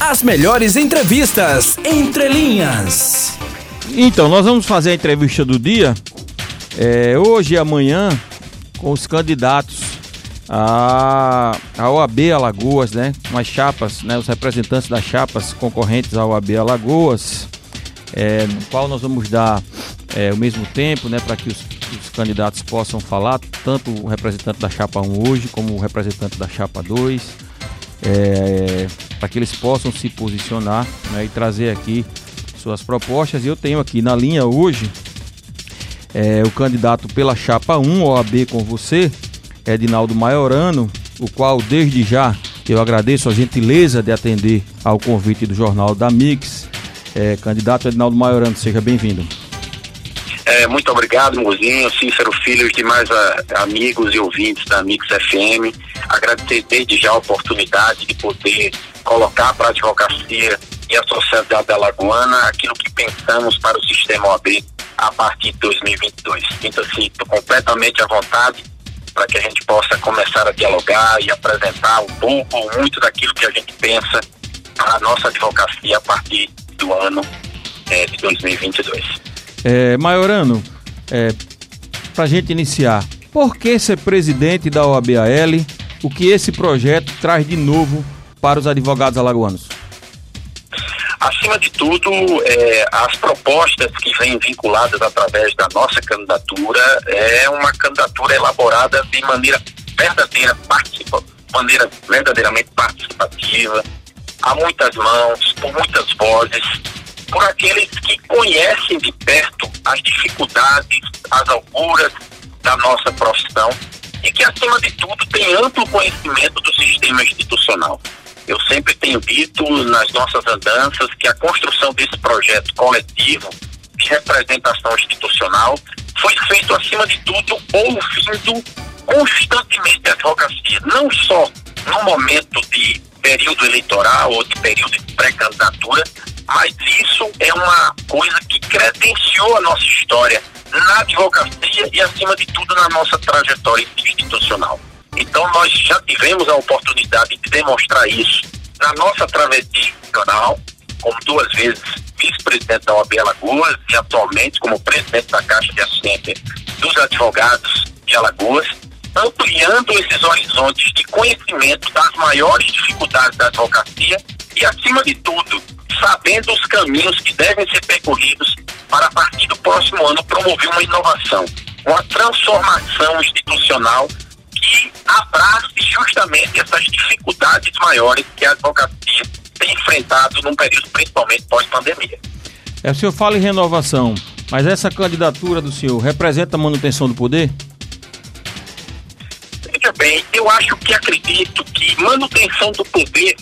As melhores entrevistas entre linhas. Então, nós vamos fazer a entrevista do dia é, hoje e amanhã com os candidatos a, a OAB Alagoas, né? Com as chapas, né? Os representantes das chapas concorrentes à OAB Alagoas, é, no qual nós vamos dar é, o mesmo tempo, né? Para que os, os, candidatos possam falar, tanto o representante da chapa 1 hoje, como o representante da chapa 2, é, para que eles possam se posicionar né? e trazer aqui suas propostas. E eu tenho aqui na linha hoje é, o candidato pela chapa 1 OAB com você, Edinaldo Maiorano, o qual desde já eu agradeço a gentileza de atender ao convite do Jornal da Mix. É, candidato Edinaldo Maiorano, seja bem-vindo. É, muito obrigado, Mozinho, Cícero Filho e demais a, amigos e ouvintes da Mix FM. Agradecer desde já a oportunidade de poder colocar para a advocacia e a sociedade alagoana aquilo que pensamos para o sistema OAB a partir de 2022. Então, assim, estou completamente à vontade para que a gente possa começar a dialogar e apresentar um pouco ou muito daquilo que a gente pensa para a nossa advocacia a partir do ano é, de 2022. É, Maiorano, é, para a gente iniciar, por que ser presidente da OABAL? O que esse projeto traz de novo para os advogados alagoanos? Acima de tudo, é, as propostas que vêm vinculadas através da nossa candidatura é uma candidatura elaborada de maneira verdadeira, participa, maneira verdadeiramente participativa, a muitas mãos, por muitas vozes, por aqueles que conhecem de perto as dificuldades, as alturas da nossa profissão e que, acima de tudo, tem amplo conhecimento do sistema institucional. Eu sempre tenho dito nas nossas andanças que a construção desse projeto coletivo de representação institucional foi feito, acima de tudo, ouvindo constantemente a advocacia, não só no momento de período eleitoral ou de período de pré-candidatura, mas isso é uma coisa que credenciou a nossa história na advocacia e, acima de tudo, na nossa trajetória institucional. Então, nós já tivemos a oportunidade de demonstrar isso na nossa travessia institucional, como duas vezes vice-presidente da OAB Alagoas e atualmente como presidente da Caixa de Assistência dos Advogados de Alagoas, ampliando esses horizontes de conhecimento das maiores dificuldades da advocacia e, acima de tudo, sabendo os caminhos que devem ser percorridos para, a partir do próximo ano, promover uma inovação, uma transformação institucional que abrace justamente essas dificuldades maiores que a advocacia tem enfrentado num período principalmente pós-pandemia. É, o senhor fala em renovação, mas essa candidatura do senhor representa a manutenção do poder? Veja bem, eu acho que acredito que manutenção do poder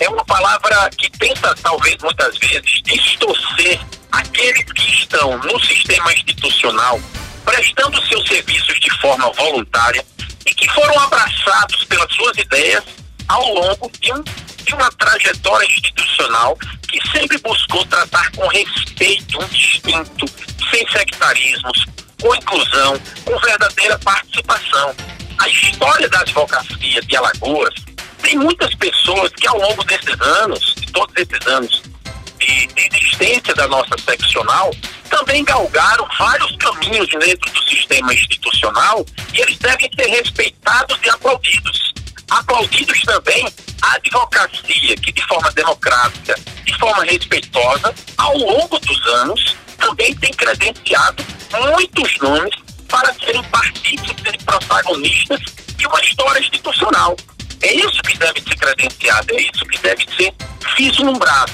é uma palavra que tenta, talvez, muitas vezes, distorcer aqueles que estão no sistema institucional prestando seus serviços de forma voluntária e que foram abraçados pelas suas ideias ao longo de, um, de uma trajetória institucional que sempre buscou tratar com respeito um distinto, sem sectarismos, com inclusão, com verdadeira participação. A história da advocacia de Alagoas tem muitas pessoas que ao longo desses anos, de todos esses anos de, de existência da nossa seccional, também galgaram vários caminhos dentro do sistema institucional e eles devem ser respeitados e aplaudidos. Aplaudidos também a advocacia, que de forma democrática, de forma respeitosa, ao longo dos anos, também tem credenciado muitos nomes para serem partícipes e protagonistas de uma história institucional. É isso que deve ser credenciado, é isso que deve ser vislumbrado.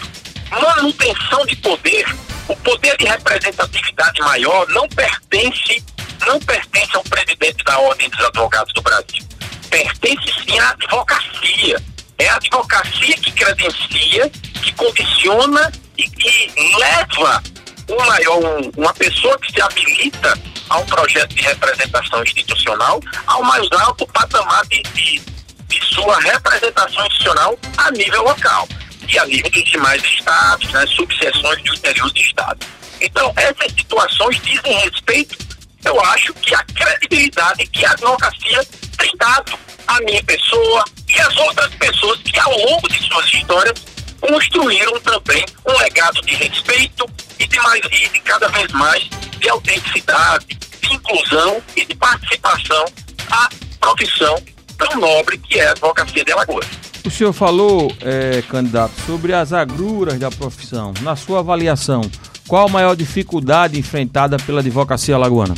Manutenção de poder o poder de representatividade maior não pertence, não pertence ao presidente da Ordem dos Advogados do Brasil. Pertence sim à advocacia. É a advocacia que credencia, que condiciona e que leva um maior, um, uma pessoa que se habilita a um projeto de representação institucional ao mais alto patamar de, de, de sua representação institucional a nível local e a nível dos demais estados, né, subseções do interior do estado. Então, essas situações dizem respeito, eu acho, que a credibilidade que a advocacia tem dado à minha pessoa e às outras pessoas que, ao longo de suas histórias, construíram também um legado de respeito e de, mais, e de cada vez mais de autenticidade, de inclusão e de participação à profissão tão nobre que é a advocacia de Alagoas. O senhor falou, é, candidato, sobre as agruras da profissão. Na sua avaliação, qual a maior dificuldade enfrentada pela advocacia alagoana?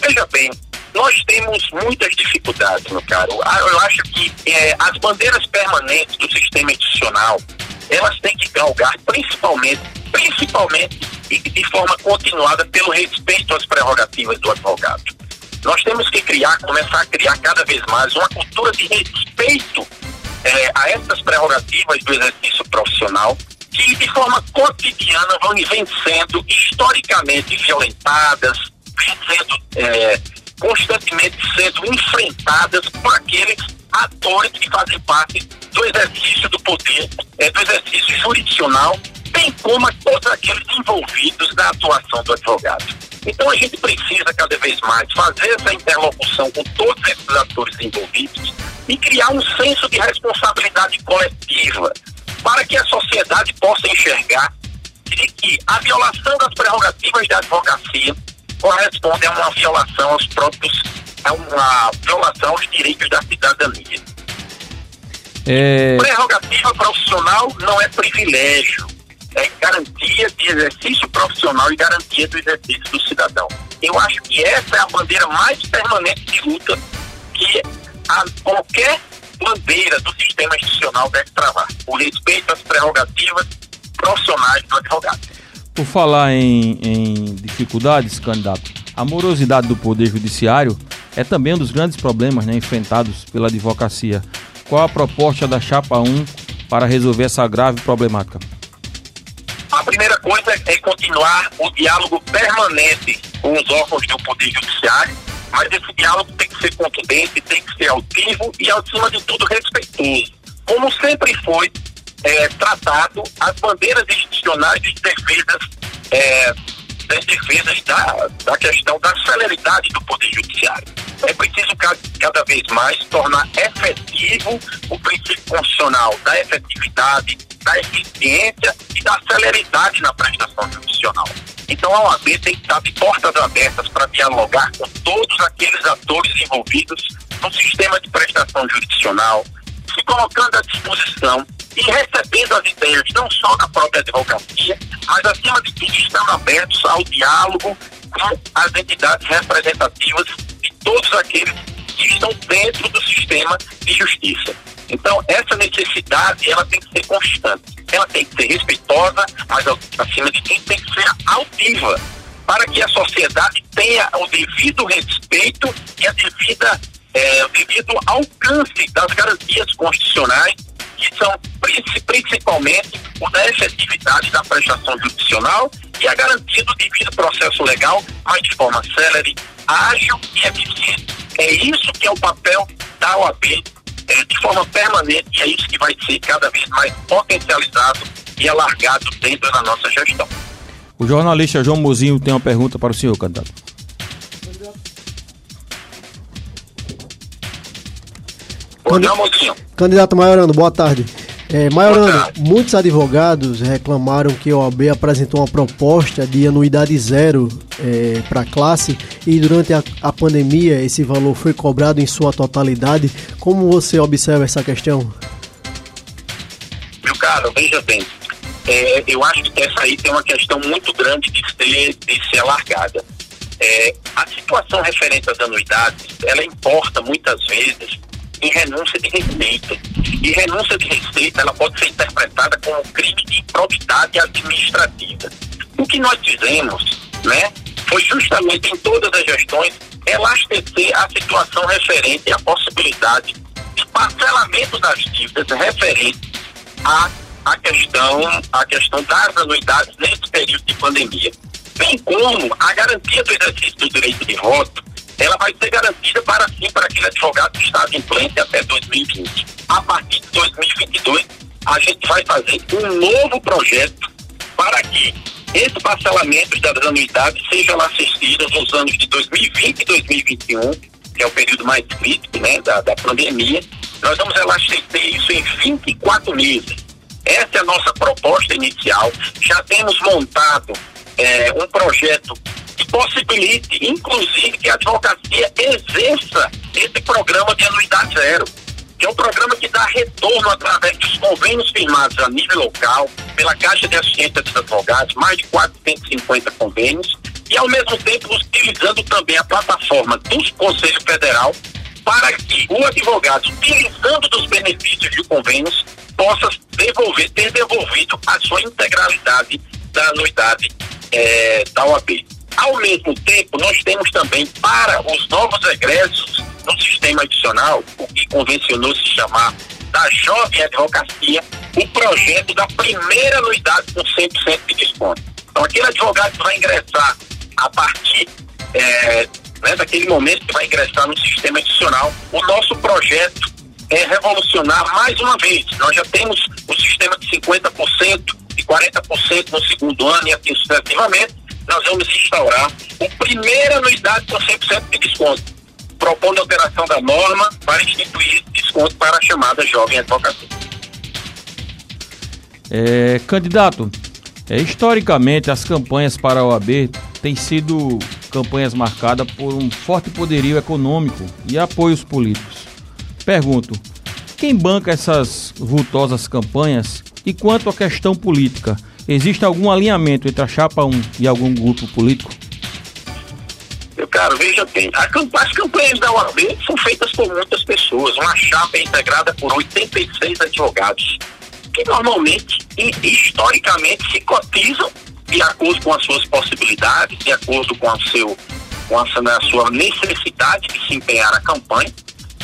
Veja bem, nós temos muitas dificuldades, meu caro. Ah, eu acho que é, as bandeiras permanentes do sistema institucional, elas têm que galgar principalmente, principalmente e de forma continuada pelo respeito às prerrogativas do advogado. Nós temos que criar, começar a criar cada vez mais uma cultura de respeito é, a essas prerrogativas do exercício profissional que de forma cotidiana vão vem sendo historicamente violentadas, vem sendo é, constantemente sendo enfrentadas por aqueles atores que fazem parte do exercício do poder, é, do exercício jurisdicional, bem como a todos aqueles envolvidos na atuação do advogado. Então a gente precisa cada vez mais fazer essa interlocução com todos esses atores envolvidos e criar um senso de responsabilidade coletiva para que a sociedade possa enxergar de que a violação das prerrogativas da advocacia corresponde a uma violação aos próprios, a uma violação aos direitos da cidadania. É... Prerrogativa profissional não é privilégio, é garantia de exercício profissional e garantia do exercício do cidadão. Eu acho que essa é a bandeira mais permanente de luta que a qualquer bandeira do sistema institucional deve travar. O respeito às prerrogativas profissionais do advogado. Por falar em, em dificuldades, candidato, a morosidade do Poder Judiciário é também um dos grandes problemas né, enfrentados pela advocacia. Qual a proposta da Chapa 1 para resolver essa grave problemática? Coisa é continuar o diálogo permanente com os órgãos do Poder Judiciário, mas esse diálogo tem que ser contundente, tem que ser altivo e, acima de tudo, respeitoso. Como sempre foi é, tratado as bandeiras institucionais de defesas, é, das defesas da, da questão da celeridade do Poder Judiciário. É preciso cada vez mais tornar efetivo o princípio constitucional da efetividade, da eficiência e da celeridade na prestação judicial. Então a OAB tem que estar de portas abertas para dialogar com todos aqueles atores envolvidos no sistema de prestação jurisdicional, se colocando à disposição e recebendo as ideias não só da própria advocacia, mas acima de tudo estando abertos ao diálogo com as entidades representativas de todos aqueles que estão dentro do sistema de justiça. Então, essa necessidade, ela tem que ser constante. Ela tem que ser respeitosa, mas acima de tudo tem que ser altiva, para que a sociedade tenha o devido respeito e a devida, é, o devido alcance das garantias constitucionais que são principalmente o da efetividade da prestação judicial e a garantia do devido processo legal, mas de forma célere, ágil e eficiente. É isso que é o papel da OAB é, de forma permanente e é isso que vai ser cada vez mais potencializado e alargado dentro da nossa gestão. O jornalista João Mozinho tem uma pergunta para o senhor, candidato. Candidato Maiorano, boa tarde. É, Maiorano, muitos advogados reclamaram que a OAB apresentou uma proposta de anuidade zero é, para a classe e durante a, a, pandemia esse valor foi cobrado em sua totalidade. Como você observa essa questão? Meu caro, veja bem, é, eu acho que essa aí tem uma questão muito grande de ser, de ser alargada. É, a situação referente às anuidades, ela importa muitas vezes em renúncia de receita. E renúncia de receita ela pode ser interpretada como crime de improbidade administrativa. O que nós fizemos, né, foi justamente em todas as gestões elastecer a situação referente à possibilidade de parcelamento das dívidas referente à, à questão à questão das anuidades nesse período de pandemia, bem como a garantia do exercício do direito de voto ela vai ser garantida para sim para aquele advogado que está adimplente até 2020. A partir de 2022, a gente vai fazer um novo projeto para que esse parcelamento das anuidades seja lá assistido nos anos de 2020 e 2021, que é o período mais crítico né, da, da pandemia. Nós vamos elastecer isso em 24 meses. Essa é a nossa proposta inicial. Já temos montado é, um projeto que possibilite, inclusive, que a advocacia exerça esse programa de anuidade zero, que é um programa que dá retorno através dos convênios firmados a nível local, pela Caixa de Assistência dos Advogados, mais de 450 convênios, e ao mesmo tempo utilizando também a plataforma do Conselho Federal para que o advogado, utilizando dos benefícios de convênios, possa devolver, ter devolvido a sua integralidade da anuidade é, da OAB. Ao mesmo tempo, nós temos também para os novos egressos no sistema adicional, o que convencionou se chamar da Jovem Advocacia, o projeto da primeira anuidade com 100% de desconto. Então, aquele advogado que vai ingressar a partir é, né, daquele momento que vai ingressar no sistema adicional, o nosso projeto é revolucionar mais uma vez. Nós já temos o sistema de 50% e 40% no segundo ano e assim sucessivamente. Nós vamos instaurar o primeira anuidade com 100% de desconto, propondo a alteração da norma para instituir desconto para a chamada jovem advocacia. É, candidato, é, historicamente as campanhas para a OAB têm sido campanhas marcadas por um forte poderio econômico e apoios políticos. Pergunto, quem banca essas vultosas campanhas e quanto à questão política, existe algum alinhamento entre a chapa 1 e algum grupo político? Meu caro, veja bem, as campanhas da OAB são feitas por muitas pessoas. Uma chapa é integrada por 86 advogados, que normalmente e historicamente se cotizam de acordo com as suas possibilidades, de acordo com, a seu, com a, a sua necessidade de se empenhar na campanha,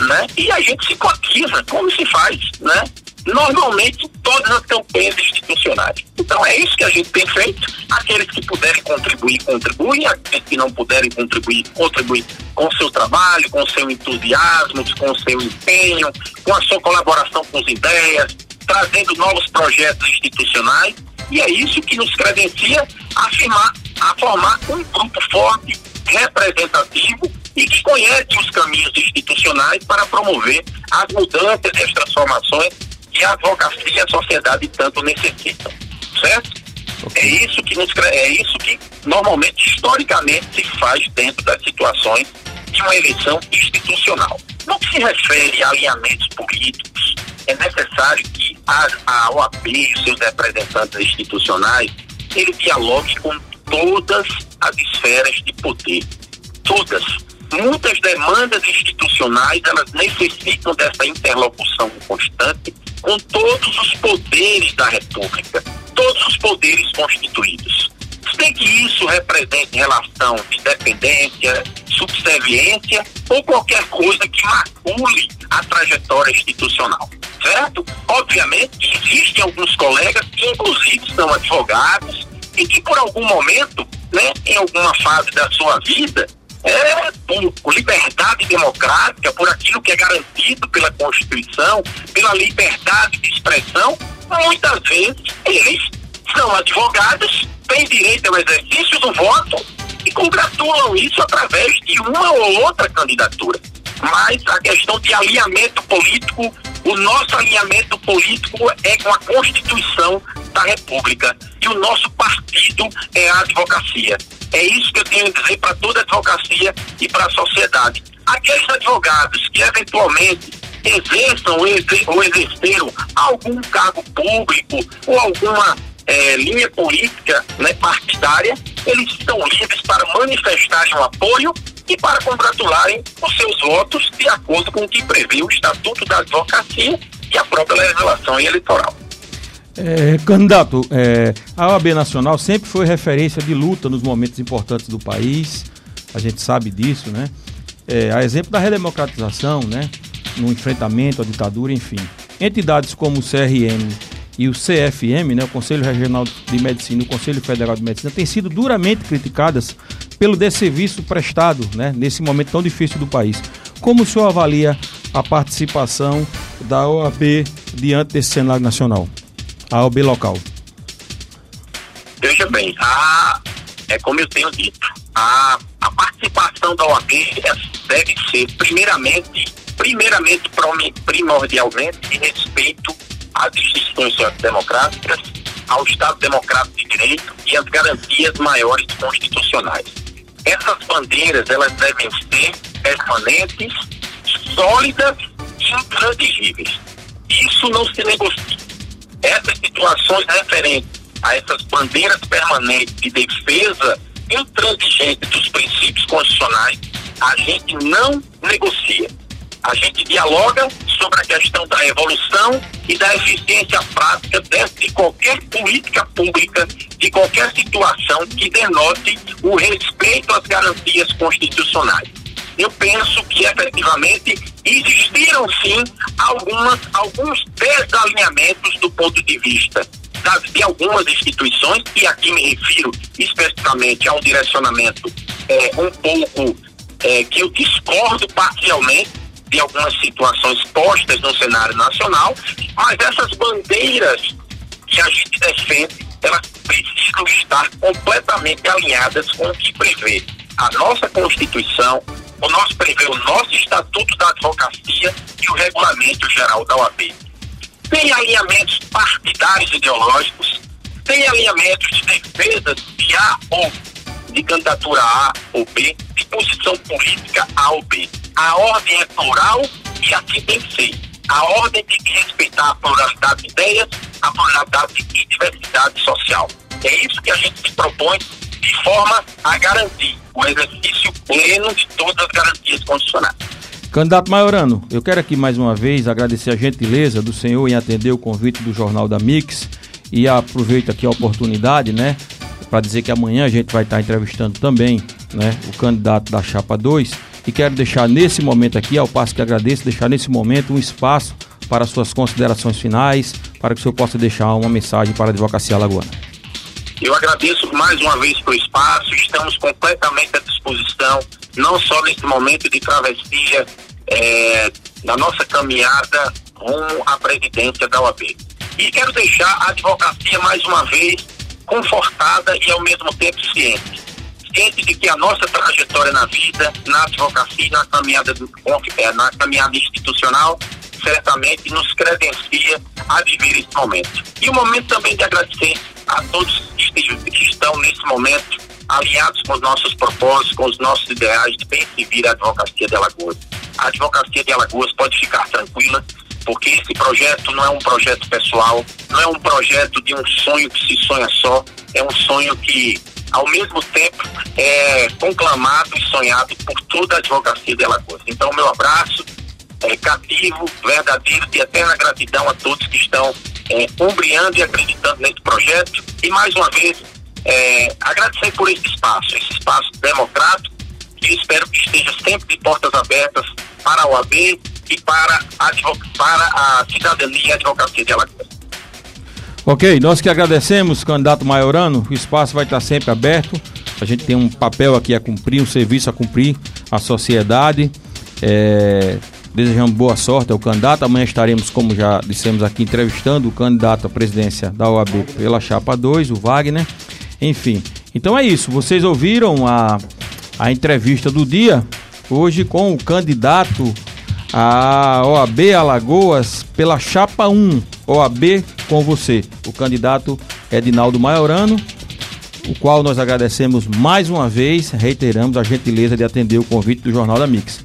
né? E a gente se cotiza, como se faz, né? Normalmente todas as campanhas institucionais. Então é isso que a gente tem feito. Aqueles que puderem contribuir, contribuem. Aqueles que não puderem contribuir, contribuem com seu trabalho, com seu entusiasmo, com seu empenho, com a sua colaboração com as ideias, trazendo novos projetos institucionais e é isso que nos credencia a, firmar, a formar um grupo forte, representativo e que conhece os caminhos institucionais para promover as mudanças e as transformações que a advocacia e a sociedade tanto necessitam. Certo? É isso que nos é isso que normalmente historicamente se faz dentro das situações de uma eleição institucional. No que se refere a alinhamentos políticos, é necessário que a, a OAB e os seus representantes institucionais ele dialogue com todas as esferas de poder. Todas. Muitas demandas institucionais elas necessitam dessa interlocução constante com todos os poderes da República, todos os poderes constituídos. Sem que isso represente relação de dependência, subserviência ou qualquer coisa que macule a trajetória institucional certo? Obviamente existem alguns colegas que inclusive são advogados e que por algum momento, né, em alguma fase da sua vida, é, por liberdade democrática, por aquilo que é garantido pela Constituição, pela liberdade de expressão, muitas vezes eles são advogados, têm direito ao exercício do voto e congratulam isso através de uma ou outra candidatura. Mas a questão de alinhamento político o nosso alinhamento político é com a Constituição da República e o nosso partido é a advocacia. É isso que eu tenho a dizer para toda a advocacia e para a sociedade. Aqueles advogados que eventualmente exerçam ou exerceram algum cargo público ou alguma é, linha política né, partidária, eles estão livres para manifestarem o apoio e para congratularem os seus votos de acordo com o que prevê o Estatuto da Advocacia e a própria legislação eleitoral. É, candidato, é, a OAB Nacional sempre foi referência de luta nos momentos importantes do país, a gente sabe disso, né? É, a exemplo da redemocratização, né? No enfrentamento à ditadura, enfim. Entidades como o CRM e o CFM, né, o Conselho Regional de Medicina e o Conselho Federal de Medicina, têm sido duramente criticadas pelo desserviço prestado né, nesse momento tão difícil do país. Como o senhor avalia a participação da OAB diante desse cenário nacional, a OAB local? Veja bem, a, é como eu tenho dito, a, a participação da OAB deve ser primeiramente, primeiramente primordialmente de respeito às instituições democráticas, ao Estado Democrático de Direito e às garantias maiores constitucionais. Essas bandeiras elas devem ser permanentes, sólidas e intransigíveis. Isso não se negocia. Essas situações referentes a essas bandeiras permanentes de defesa intransigente dos princípios constitucionais, a gente não negocia. A gente dialoga sobre a questão da evolução e da eficiência prática de qualquer política pública, de qualquer situação que denote o respeito às garantias constitucionais. Eu penso que efetivamente existiram sim algumas, alguns desalinhamentos do ponto de vista de algumas instituições, e aqui me refiro especificamente a um direcionamento é, um pouco é, que eu discordo parcialmente de algumas situações postas no cenário nacional, mas essas bandeiras que a gente defende, elas precisam estar completamente alinhadas com o que prevê a nossa Constituição, o nosso prevê o nosso Estatuto da Advocacia e o Regulamento Geral da OAB tem alinhamentos partidários ideológicos, tem alinhamentos de defesa de A ou de candidatura A ou B, de posição política A ou B. A ordem é plural e assim tem que ser. A ordem tem que respeitar a pluralidade de ideias, a pluralidade e diversidade social. É isso que a gente se propõe de forma a garantir o exercício pleno de todas as garantias constitucionais. Candidato Maiorano, eu quero aqui mais uma vez agradecer a gentileza do senhor em atender o convite do Jornal da Mix e aproveito aqui a oportunidade, né, para dizer que amanhã a gente vai estar entrevistando também, né, o candidato da Chapa 2 e quero deixar nesse momento aqui, ao passo que agradeço, deixar nesse momento um espaço para suas considerações finais, para que o senhor possa deixar uma mensagem para a Advocacia Alagoana. Eu agradeço mais uma vez pelo espaço, estamos completamente à disposição, não só nesse momento de travessia é, na nossa caminhada rumo à presidência da OAB. E quero deixar a advocacia mais uma vez confortada e ao mesmo tempo ciente. Ciente de que a nossa trajetória na vida, na advocacia, na caminhada, do, é, na caminhada institucional, certamente nos credencia a viver esse momento. E o momento também de agradecer a todos que estão nesse momento alinhados com os nossos propósitos, com os nossos ideais de bem servir a advocacia de Alagoas a advocacia de Alagoas pode ficar tranquila, porque esse projeto não é um projeto pessoal, não é um projeto de um sonho que se sonha só, é um sonho que, ao mesmo tempo, é conclamado e sonhado por toda a advocacia de Alagoas. Então, meu abraço é, cativo, verdadeiro, de eterna gratidão a todos que estão é, e acreditando nesse projeto. E, mais uma vez, é, agradecer por esse espaço, esse espaço democrático, e espero que esteja sempre de portas abertas para a OAB e para a, para a cidadania e advocacia de Alagoas. Ok, nós que agradecemos, candidato Maiorano, o espaço vai estar sempre aberto. A gente tem um papel aqui a cumprir, um serviço a cumprir à sociedade. É, desejamos boa sorte ao candidato. Amanhã estaremos, como já dissemos aqui, entrevistando o candidato à presidência da OAB pela Chapa 2, o Wagner. Enfim, então é isso. Vocês ouviram a a entrevista do dia, hoje com o candidato à OAB Alagoas pela Chapa 1, OAB com você, o candidato Edinaldo Maiorano, o qual nós agradecemos mais uma vez, reiteramos a gentileza de atender o convite do Jornal da Mix.